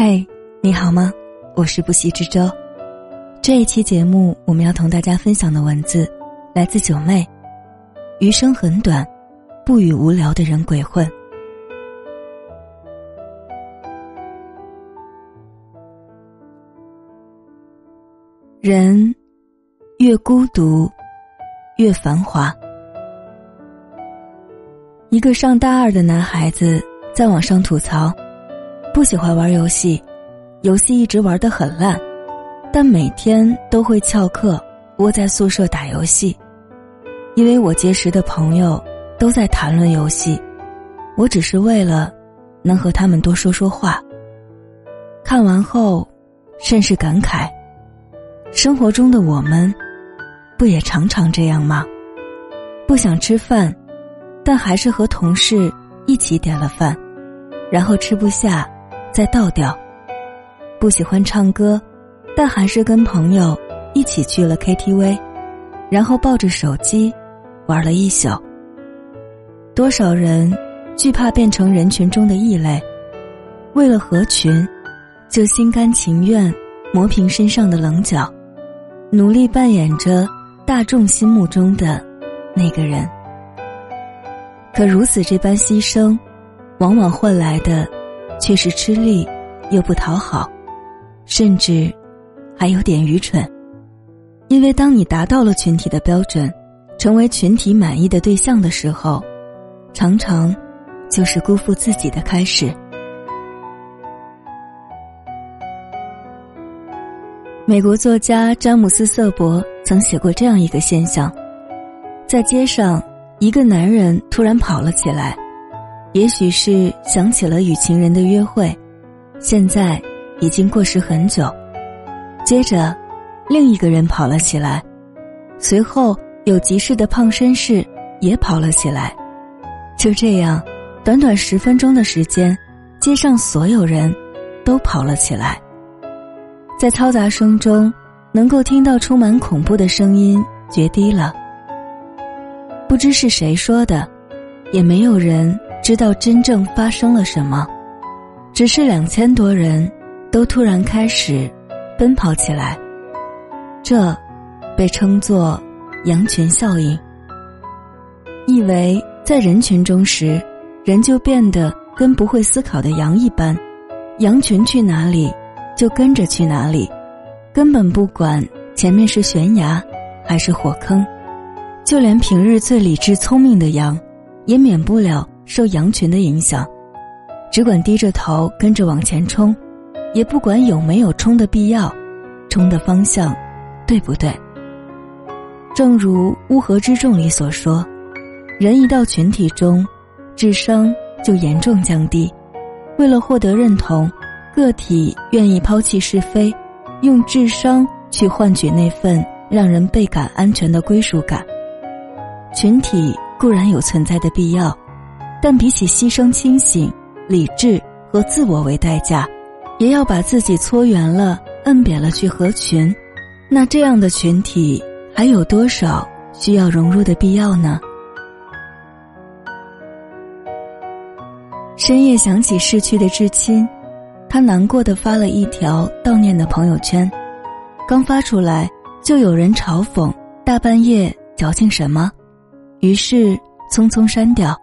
嗨，你好吗？我是不息之舟。这一期节目，我们要同大家分享的文字来自九妹。余生很短，不与无聊的人鬼混。人越孤独，越繁华。一个上大二的男孩子在网上吐槽，不喜欢玩游戏，游戏一直玩得很烂，但每天都会翘课窝在宿舍打游戏。因为我结识的朋友都在谈论游戏，我只是为了能和他们多说说话。看完后，甚是感慨。生活中的我们，不也常常这样吗？不想吃饭，但还是和同事一起点了饭，然后吃不下，再倒掉。不喜欢唱歌，但还是跟朋友一起去了 KTV，然后抱着手机玩了一宿。多少人惧怕变成人群中的异类，为了合群，就心甘情愿磨平身上的棱角。努力扮演着大众心目中的那个人，可如此这般牺牲，往往换来的却是吃力又不讨好，甚至还有点愚蠢。因为当你达到了群体的标准，成为群体满意的对象的时候，常常就是辜负自己的开始。美国作家詹姆斯·瑟伯曾写过这样一个现象：在街上，一个男人突然跑了起来，也许是想起了与情人的约会，现在已经过时很久。接着，另一个人跑了起来，随后有急事的胖绅士也跑了起来。就这样，短短十分钟的时间，街上所有人都跑了起来。在嘈杂声中，能够听到充满恐怖的声音决堤了。不知是谁说的，也没有人知道真正发生了什么，只是两千多人都突然开始奔跑起来。这被称作“羊群效应”，意为在人群中时，人就变得跟不会思考的羊一般，羊群去哪里。就跟着去哪里，根本不管前面是悬崖还是火坑，就连平日最理智聪明的羊，也免不了受羊群的影响，只管低着头跟着往前冲，也不管有没有冲的必要，冲的方向对不对。正如《乌合之众》里所说，人一到群体中，智商就严重降低，为了获得认同。个体愿意抛弃是非，用智商去换取那份让人倍感安全的归属感。群体固然有存在的必要，但比起牺牲清醒、理智和自我为代价，也要把自己搓圆了、摁扁了去合群。那这样的群体还有多少需要融入的必要呢？深夜想起逝去的至亲。他难过的发了一条悼念的朋友圈，刚发出来就有人嘲讽：“大半夜矫情什么？”于是匆匆删掉。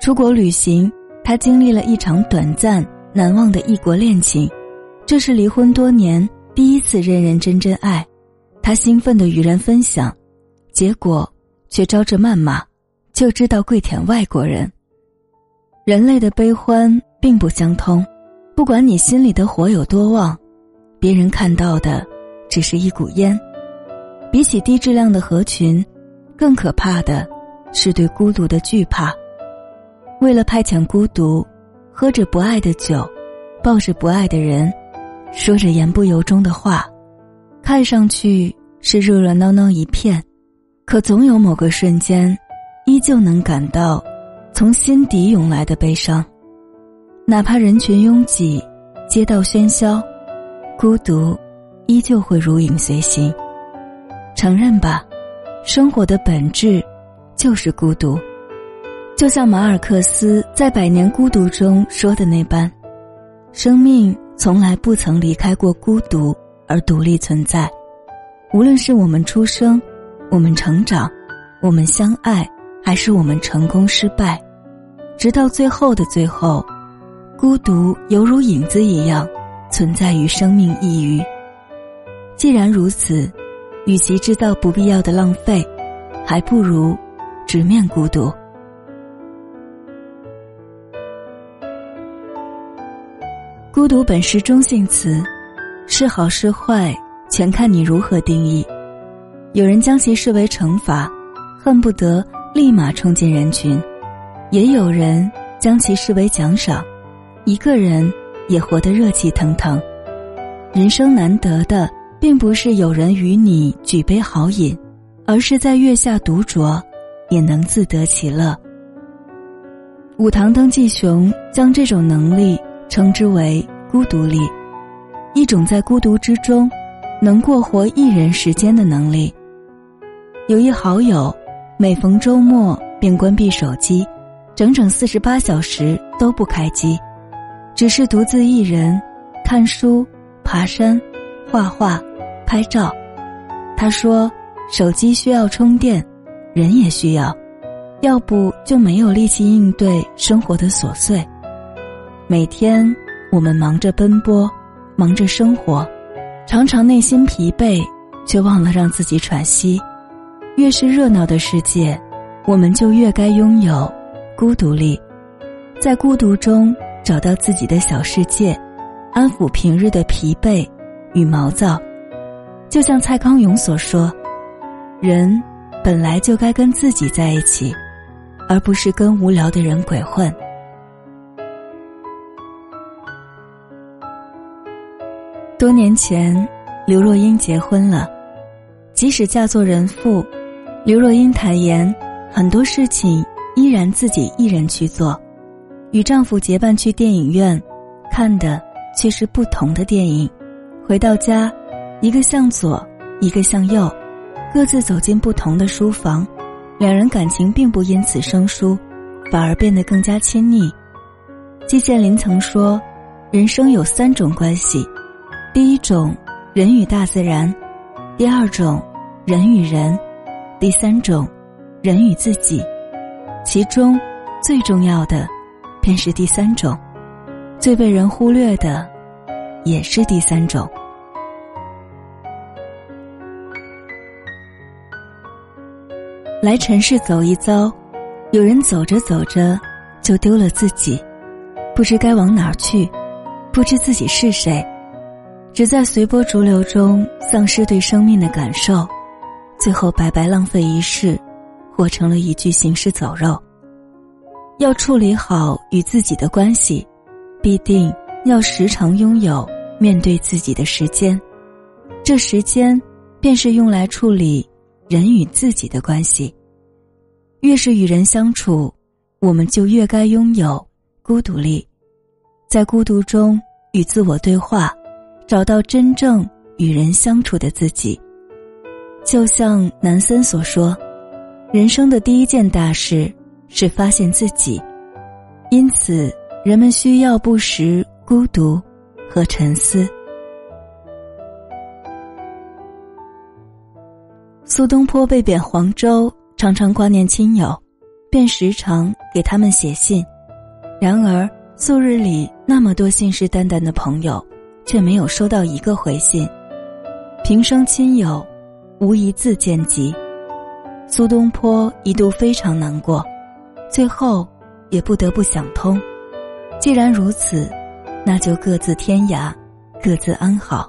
出国旅行，他经历了一场短暂难忘的异国恋情，这是离婚多年第一次认认真真爱。他兴奋的与人分享，结果却招致谩骂，就知道跪舔外国人。人类的悲欢并不相通。不管你心里的火有多旺，别人看到的只是一股烟。比起低质量的合群，更可怕的是对孤独的惧怕。为了派遣孤独，喝着不爱的酒，抱着不爱的人，说着言不由衷的话，看上去是热热闹闹一片，可总有某个瞬间，依旧能感到从心底涌来的悲伤。哪怕人群拥挤，街道喧嚣，孤独依旧会如影随形。承认吧，生活的本质就是孤独。就像马尔克斯在《百年孤独》中说的那般，生命从来不曾离开过孤独而独立存在。无论是我们出生，我们成长，我们相爱，还是我们成功失败，直到最后的最后，孤独犹如影子一样存在于生命一隅。既然如此，与其制造不必要的浪费，还不如直面孤独。孤独本是中性词，是好是坏。全看你如何定义。有人将其视为惩罚，恨不得立马冲进人群；也有人将其视为奖赏，一个人也活得热气腾腾。人生难得的，并不是有人与你举杯好饮，而是在月下独酌，也能自得其乐。武堂登纪雄将这种能力称之为孤独力，一种在孤独之中。能过活一人时间的能力。有一好友，每逢周末便关闭手机，整整四十八小时都不开机，只是独自一人看书、爬山、画画、拍照。他说：“手机需要充电，人也需要，要不就没有力气应对生活的琐碎。每天我们忙着奔波，忙着生活。”常常内心疲惫，却忘了让自己喘息。越是热闹的世界，我们就越该拥有孤独力，在孤独中找到自己的小世界，安抚平日的疲惫与毛躁。就像蔡康永所说：“人本来就该跟自己在一起，而不是跟无聊的人鬼混。”多年前，刘若英结婚了。即使嫁作人妇，刘若英坦言，很多事情依然自己一人去做。与丈夫结伴去电影院，看的却是不同的电影。回到家，一个向左，一个向右，各自走进不同的书房。两人感情并不因此生疏，反而变得更加亲昵。季羡林曾说：“人生有三种关系。”第一种，人与大自然；第二种，人与人；第三种，人与自己。其中，最重要的，便是第三种；最被人忽略的，也是第三种。来尘世走一遭，有人走着走着，就丢了自己，不知该往哪儿去，不知自己是谁。只在随波逐流中丧失对生命的感受，最后白白浪费一世，活成了一具行尸走肉。要处理好与自己的关系，必定要时常拥有面对自己的时间，这时间便是用来处理人与自己的关系。越是与人相处，我们就越该拥有孤独力，在孤独中与自我对话。找到真正与人相处的自己，就像南森所说：“人生的第一件大事是发现自己。”因此，人们需要不时孤独和沉思。苏东坡被贬黄州，常常挂念亲友，便时常给他们写信。然而，素日里那么多信誓旦旦的朋友。却没有收到一个回信，平生亲友无一字见及。苏东坡一度非常难过，最后也不得不想通：既然如此，那就各自天涯，各自安好。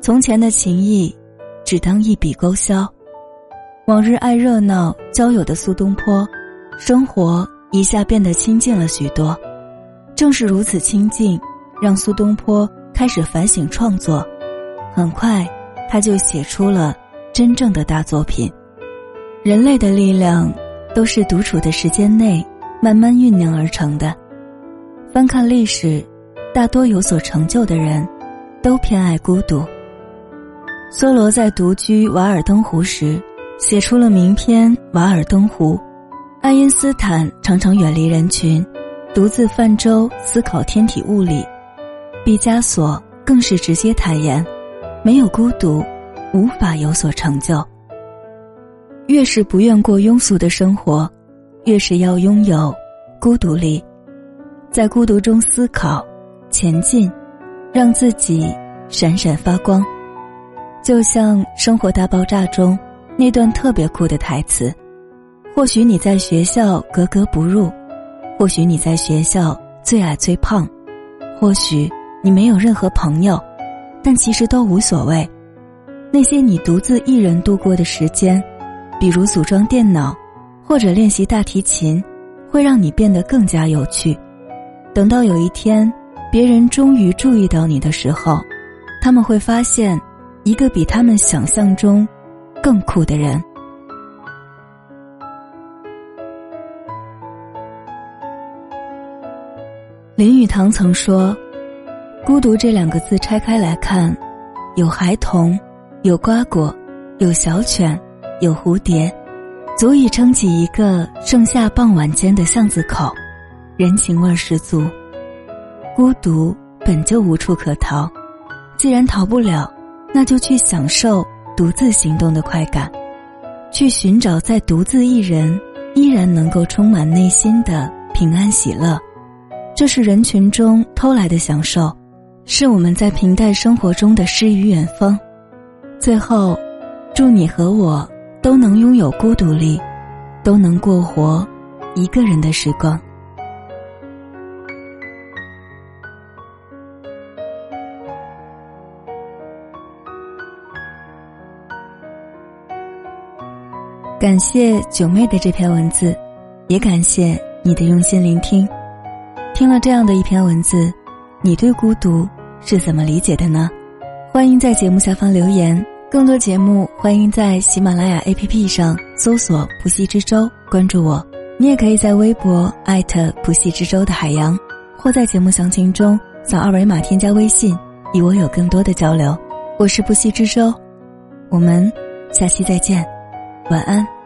从前的情谊，只当一笔勾销。往日爱热闹交友的苏东坡，生活一下变得清静了许多。正是如此清静，让苏东坡。开始反省创作，很快他就写出了真正的大作品。人类的力量都是独处的时间内慢慢酝酿而成的。翻看历史，大多有所成就的人，都偏爱孤独。梭罗在独居瓦尔登湖时，写出了名篇《瓦尔登湖》；爱因斯坦常常远离人群，独自泛舟思考天体物理。毕加索更是直接坦言：没有孤独，无法有所成就。越是不愿过庸俗的生活，越是要拥有孤独力，在孤独中思考、前进，让自己闪闪发光。就像《生活大爆炸》中那段特别酷的台词：“或许你在学校格格不入，或许你在学校最矮最胖，或许你没有任何朋友，但其实都无所谓。那些你独自一人度过的时间，比如组装电脑，或者练习大提琴，会让你变得更加有趣。等到有一天，别人终于注意到你的时候，他们会发现。”一个比他们想象中更酷的人。林语堂曾说：“孤独这两个字拆开来看，有孩童，有瓜果，有小犬，有蝴蝶，足以撑起一个盛夏傍晚间的巷子口，人情味十足。孤独本就无处可逃，既然逃不了。”那就去享受独自行动的快感，去寻找在独自一人依然能够充满内心的平安喜乐，这是人群中偷来的享受，是我们在平淡生活中的诗与远方。最后，祝你和我都能拥有孤独力，都能过活一个人的时光。感谢九妹的这篇文字，也感谢你的用心聆听。听了这样的一篇文字，你对孤独是怎么理解的呢？欢迎在节目下方留言。更多节目，欢迎在喜马拉雅 APP 上搜索“不息之舟”，关注我。你也可以在微博艾特“不息之舟”的海洋，或在节目详情中扫二维码添加微信，与我有更多的交流。我是不息之舟，我们下期再见。晚安。